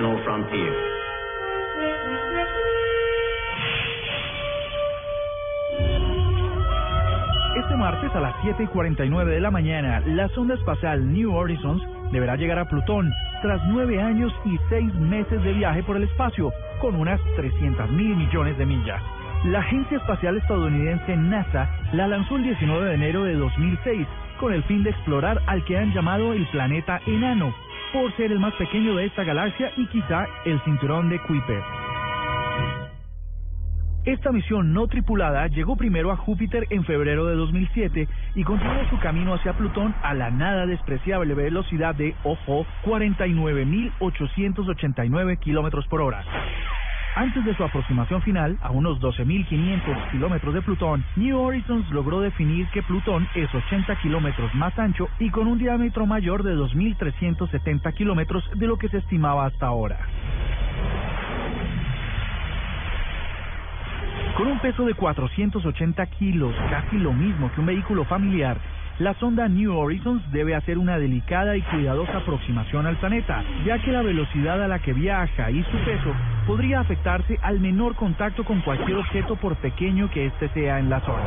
Final frontier. Este martes a las 7 y 49 de la mañana, la sonda espacial New Horizons deberá llegar a Plutón tras nueve años y seis meses de viaje por el espacio, con unas 300 mil millones de millas. La agencia espacial estadounidense NASA la lanzó el 19 de enero de 2006 con el fin de explorar al que han llamado el planeta enano, por ser el más pequeño de esta galaxia y quizá el cinturón de Kuiper. Esta misión no tripulada llegó primero a Júpiter en febrero de 2007 y continuó su camino hacia Plutón a la nada despreciable velocidad de, ojo, 49.889 kilómetros por hora. Antes de su aproximación final, a unos 12.500 kilómetros de Plutón, New Horizons logró definir que Plutón es 80 kilómetros más ancho y con un diámetro mayor de 2.370 kilómetros de lo que se estimaba hasta ahora. Con un peso de 480 kilos, casi lo mismo que un vehículo familiar, la sonda New Horizons debe hacer una delicada y cuidadosa aproximación al planeta, ya que la velocidad a la que viaja y su peso podría afectarse al menor contacto con cualquier objeto por pequeño que éste sea en la zona.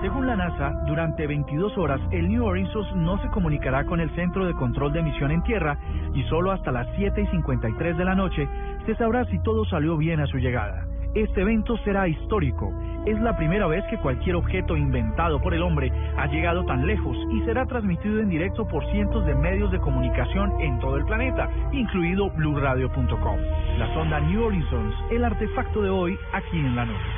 Según la NASA, durante 22 horas el New Horizons no se comunicará con el Centro de Control de Misión en Tierra y solo hasta las 7 y 53 de la noche se sabrá si todo salió bien a su llegada. Este evento será histórico. Es la primera vez que cualquier objeto inventado por el hombre ha llegado tan lejos y será transmitido en directo por cientos de medios de comunicación en todo el planeta, incluido BlueRadio.com. La sonda New Horizons, el artefacto de hoy aquí en la noche.